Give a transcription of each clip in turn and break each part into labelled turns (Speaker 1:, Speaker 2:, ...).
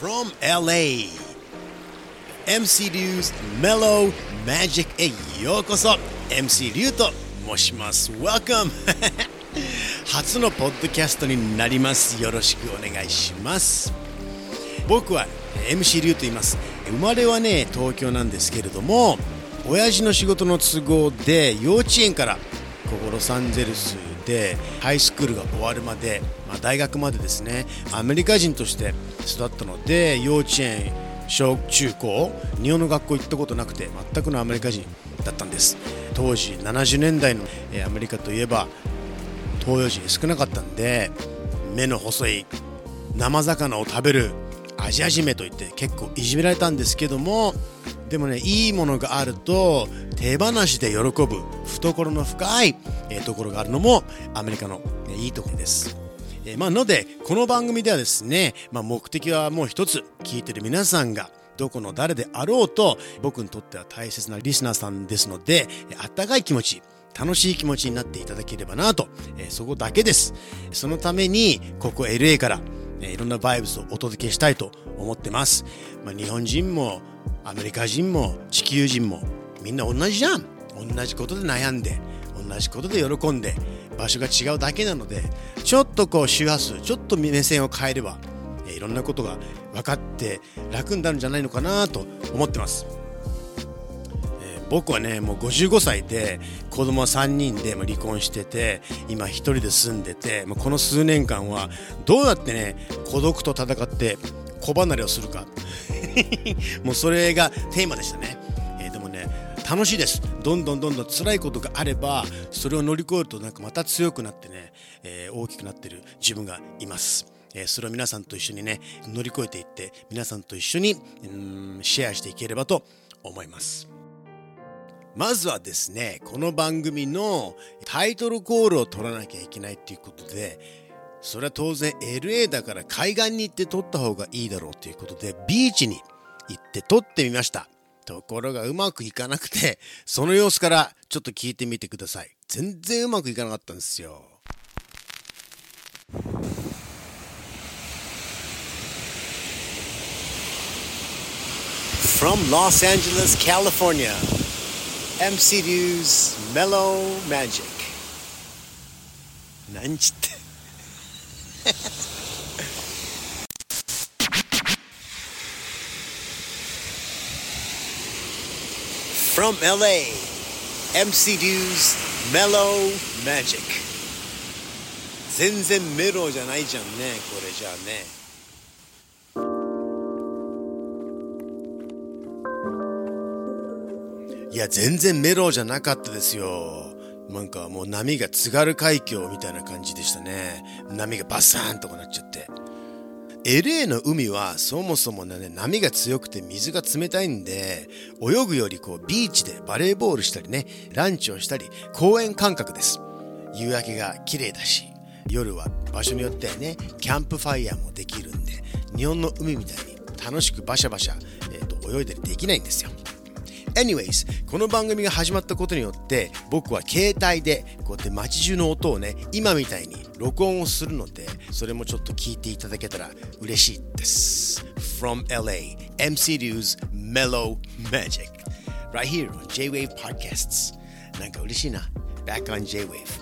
Speaker 1: from LA MC リュウ 's Mellow Magic へようこそ MC リュウと申します Welcome. 初のポッドキャストになります。よろしくお願いします。僕は MC リュウと言います。生まれはね東京なんですけれども親父の仕事の都合で幼稚園からここロサンゼルスでハイスクールが終わるまで、まあ、大学までですねアメリカ人として育ったので幼稚園小中高日本の学校行ったことなくて全くのアメリカ人だったんです。当時70年代のアメリカといえば東洋人少なかったんで目の細い生魚を食べるアジア人目といって結構いじめられたんですけどもでもねいいものがあると手放しで喜ぶ懐の深い、えところがあるのもアメリカの、いいところです。えまあ、のでこの番組ではですね、まあ、目的はもう一つ聞いてる皆さんがどこの誰であろうと僕にとっては大切なリスナーさんですのであったかい気持ち楽しい気持ちになっていただければなと、えー、そこだけですそのためにここ LA から、いろんなバイブスをお届けしたいと思ってます、まあ、日本人もアメリカ人も地球人もみんな同じじゃん。同じことで悩んで同じことで喜んで場所が違うだけなのでちょっとこう周波数ちょっと目線を変えればいろんなことが分かって楽になるんじゃないのかなと思ってます、僕はねもう55歳で子供は3人で離婚してて今1人で住んでてこの数年間はどうやってね孤独と戦って子離れをするか。もうそれがテーマでしたね、えー、でもね楽しいです。どんどんどんどん辛いことがあればそれを乗り越えるとなんかまた強くなってね、えー、大きくなってる自分がいます。えそれを皆さんと一緒にね乗り越えていって皆さんと一緒にうんシェアしていければと思います。まずはですねこの番組のタイトルコールを取らなきゃいけないっていうことでそれは当然 LA だから海岸に行って撮った方がいいだろうということでビーチに行って撮ってみました。ところがうまくいかなくてその様子からちょっと聞いてみてください。全然うまくいかなかったんですよ。From Los Angeles, California, MC News Mellow Magic. なんちって From LA, MC News Mellow Magic. 全然メロじゃないじゃんね、これじゃあね。 いや、全然メロじゃなかったですよ。なんかもう波が津軽海峡みたいな感じでしたね。波がバッサーンとかなっちゃって。LA の海はそもそもね、波が強くて水が冷たいんで、泳ぐよりこうビーチでバレーボールしたりね、ランチをしたり、公園感覚です。夕焼けが綺麗だし、夜は場所によってはね、キャンプファイヤーもできるんで、日本の海みたいに楽しくバシャバシャ、えーと泳いだりできないんですよ。Anyways この番組が始まったことによって僕は携帯でこうやって街中の音をね今みたいに録音をするのでそれもちょっと聞いていただけたら嬉しいです。From LA MC Liu's Mellow Magic. Right here on J-Wave Podcasts. なんか嬉しいな。Back on J-Wave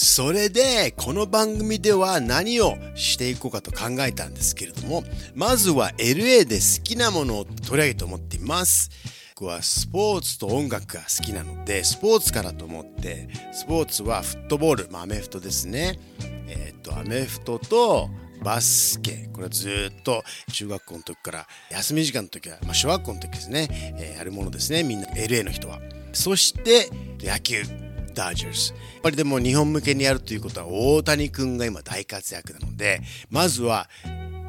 Speaker 1: それで、この番組では何をしていこうかと考えたんですけれども、まずは LA で好きなものを取り上げて思っています。僕はスポーツと音楽が好きなので、スポーツからと思って、スポーツはフットボール、まあ、アメフトですね。えっ、と、アメフトと、バスケ。これはずっと中学校の時から、休み時間の時は、まあ、小学校の時ですね、えー、やるものですね。みんな LA の人は。そして、野球。ダージャース。やっぱりでも日本向けにやるということは大谷君が今大活躍なので、まずは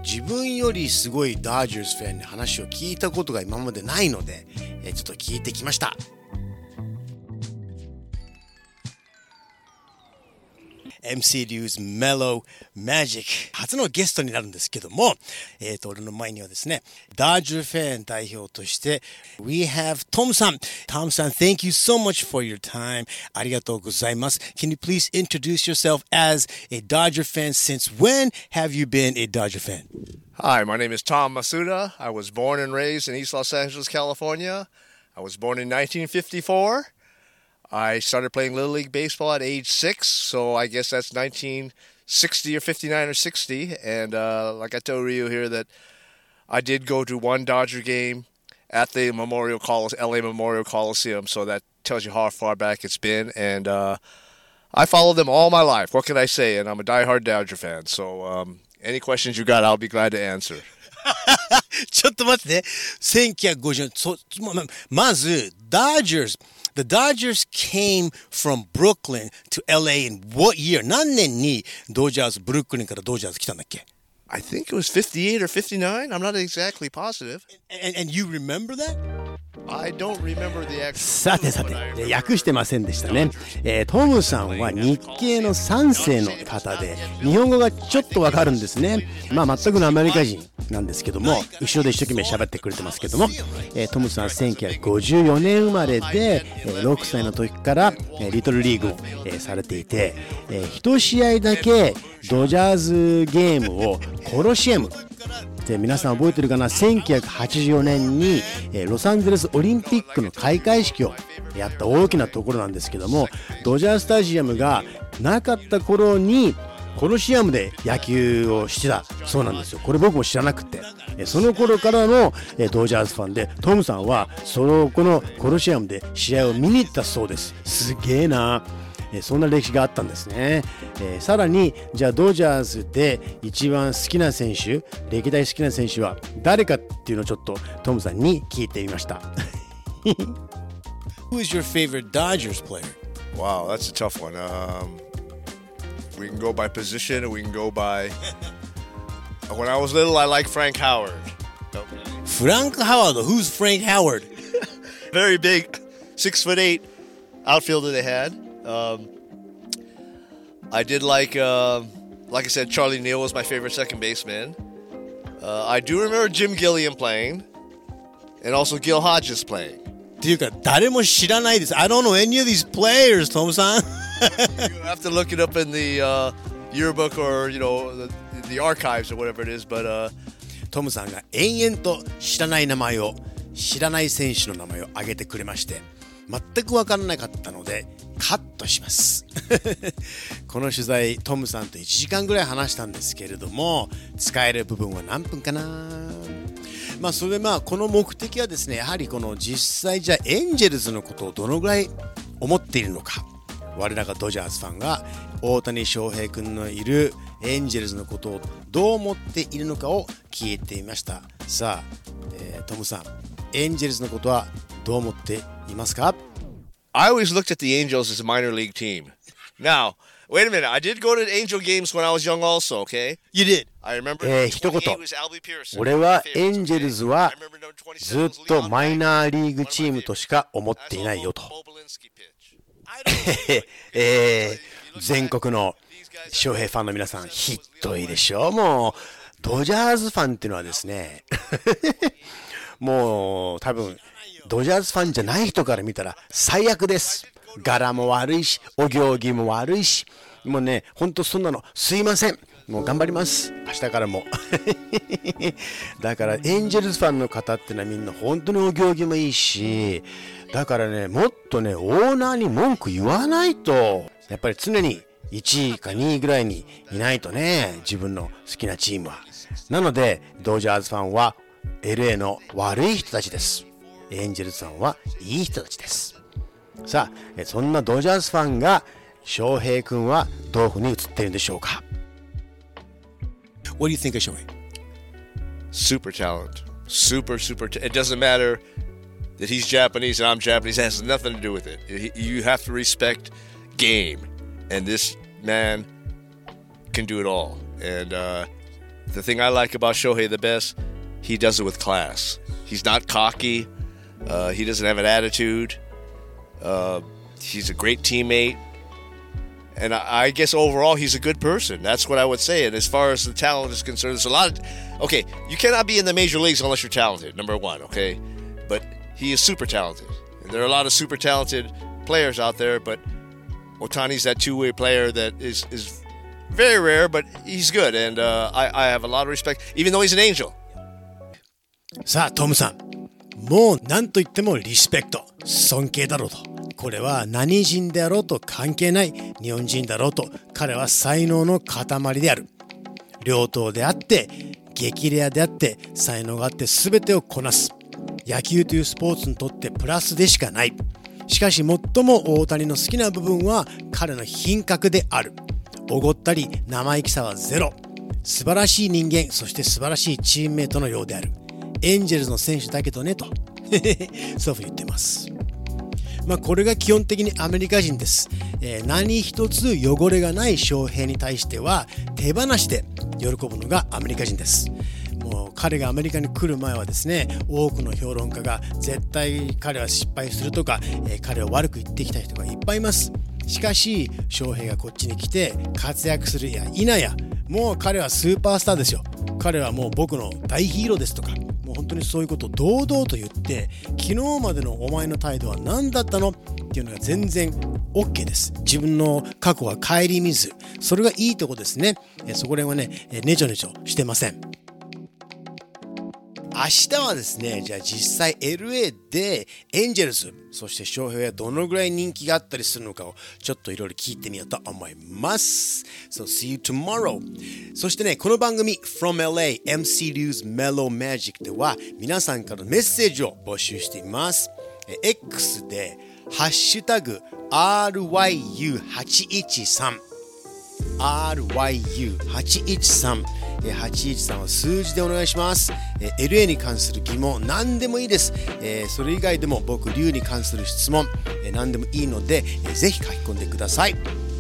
Speaker 1: 自分よりすごいダージャースファンに話を聞いたことが今までないので、えちょっと聞いてきました。MC 流 's Mellow Magic 初のゲストになるんですけども、えっ、ー、と、俺の前にはですね、ダージュフェン代表として、We have Tom さん。Tom さん、Thank you so much for your time. ありがとうございます。Can you please introduce yourself as a Dodger fan? Since when have you been a Dodger fan?
Speaker 2: Hi, my name is Tom Masuda. I was born and raised in East Los Angeles, California. I was born in 1954. I started playing Little League Baseball at age six, so I guess that's 1960 or 59 or 60. And uh, like I told Ryu here, that I did go to one Dodger game at the Memorial Coliseum, LA Memorial Coliseum, so that tells you how far back it's been. And uh, I followed them all my life. What can I say? And I'm a diehard Dodger fan. So um, any questions you got, I'll be glad to answer.
Speaker 1: ちょっと待ってね。1950年、そままず、Dodgers。 The Dodgers came from Brooklyn to LA in what year? 何年にドジャーズ、ブルックリンからドジャーズ来たんだっけ
Speaker 2: I think it was 58 or 59. I'm not exactly positive.
Speaker 1: And, and you remember that?
Speaker 2: さ
Speaker 1: てさて、訳してませんでしたね。えー、トムさんは日系の3世の方で、日本語がちょっとわかるんですね。まあ全くのアメリカ人なんですけども、後ろで一生懸命喋ってくれてますけども、えー、トムさんは1954年生まれで、えー、6歳の時から、えー、リトルリーグを、えー、されていて、えー、1試合だけドジャーズゲームをコロシアムで皆さん覚えてるかな？1984年に、えロサンゼルスオリンピックの開会式をやった大きなところなんですけどもドジャースタジアムがなかった頃にコロシアムで野球をしてたそうなんですよ。これ僕も知らなくて。その頃からのドジャースファンでトムさんはそのこのコロシアムで試合を見に行ったそうです。すげえな。えそんな歴史があったんですね、えー、さらにじゃあドジャースで一番好きな選手歴代好きな選手は誰かっていうのをちょっとトムさんに聞いてみました
Speaker 2: Who is your favorite Dodgers player? Wow, that's a tough one. Um, we can go by position or we can go by. When I was little, I liked Frank Howard.
Speaker 1: Frank Howard? Who's Frank Howard?
Speaker 2: Very big, six foot eight outfielder they had. Um, I did like, uh, like I said, Charlie Neal was my favorite second baseman. Uh, I do remember Jim Gilliam playing, and also Gil Hodges playing.
Speaker 1: っていうか誰も知らないです。I don't know any of these players, Tom さん。
Speaker 2: you have to look it up in the、uh, yearbook or you know the, the archives or whatever it is, but、uh,
Speaker 1: トムさんが延々と知らない名前を知らない選手の名前を挙げてくれまして全く分からなかったので カットします。この取材トムさんと1時間ぐらい話したんですけれども使える部分は何分かな。まあそれでまあこの目的はですねやはりこの実際じゃあエンジェルズのことをどのぐらい思っているのか。我らがドジャースファンが大谷翔平君のいるエンジェルズのことをどう思っているのかを聞いていました。さあ、えー、トムさんエンジェルズのことはどう思っていますか？
Speaker 2: I always looked at the Angels as a minor league team. Now, wait a minute. I did go to Angel games when I was young also, okay?
Speaker 1: You did.
Speaker 2: I remember
Speaker 1: えー、一言。俺はエンジェルズはずっとマイナーリーグチームとしか思っていないよと。えー、全国の翔平ファンの皆さん、ひどいでしょもう、ドジャーズファンっていうのはですね、もう多分ドジャースファンじゃない人から見たら最悪です。柄も悪いし、お行儀も悪いし、もうね、ほんとそんなのすいません。もう頑張ります。明日からも。だからエンジェルスファンの方ってのはみんな本当にお行儀もいいし、だからね、もっとね、オーナーに文句言わないと、やっぱり常に1位か2位ぐらいにいないとね、自分の好きなチームは。なので、ドジャーズファンは LA の悪い人たちです。エンジェルさんはいい人たちです。さあ、そんなドジャースファンが翔平君はどういうふうに映っているんでしょうか What do you think of Shohei?
Speaker 2: Super talent. Super, super. T- it doesn't matter that he's Japanese and I'm Japanese. It has nothing to do with it. You have to respect game. And this man can do it all. And uh, the thing I like about Shohei the best, he does it with class. He's not cocky. Uh, he doesn't have an attitude. Uh, he's a great teammate. And I, I guess overall, he's a good person. That's what I would say. And as far as the talent is concerned, there's a lot of. Okay, you cannot be in the major leagues unless you're talented, number one, okay? But he is super talented. And there are a lot of super talented players out there, but Otani's that two way player that is, is very rare, but he's good. And uh, I, I have a lot of respect, even though he's an angel.
Speaker 1: さあトムさん もう何と言ってもリスペクト。尊敬だろうと。これは何人であろうと関係ない日本人だろうと。彼は才能の塊である。両党であって激レアであって才能があって全てをこなす。野球というスポーツにとってプラスでしかない。しかし最も大谷の好きな部分は彼の品格である。おごったり生意気さはゼロ。素晴らしい人間そして素晴らしいチームメイトのようである。エンジェルスの選手だけどねと。そういうふうに言ってます。まあ、これが基本的にアメリカ人です、えー、何一つ汚れがない翔平に対しては手放して喜ぶのがアメリカ人です。もう彼がアメリカに来る前はですね多くの評論家が絶対彼は失敗するとか、えー、彼を悪く言ってきた人がいっぱいいます。しかし翔平がこっちに来て活躍するや否やもう彼はスーパースターですよ。彼はもう僕の大ヒーローですとかもう本当にそういうことを堂々と言って昨日までのお前の態度は何だったのっていうのが全然 OK です。自分の過去は顧みずそれがいいとこですね。そこら辺はねねちょねちょしてません。明日はですね、じゃあ実際 LA でエンジェルス、そして翔平はどのぐらい人気があったりするのかをちょっといろいろ聞いてみようと思います。So see you tomorrow. そしてね、この番組 From LA MC Liu's Mellow Magic では皆さんからメッセージを募集しています。X でハッシュタグ RYU813 RYU813 813は数字でお願いします。LA に関する疑問、何でもいいです。それ以外でも僕、龍に関する質問、何でもいいので、ぜひ書き込んでください。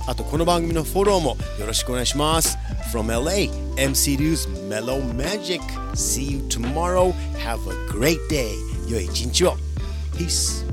Speaker 1: あと、この番組のフォローもよろしくお願いします。From LA, MC Liu's Mellow Magic. See you tomorrow. Have a great day. 良い一日を。Peace.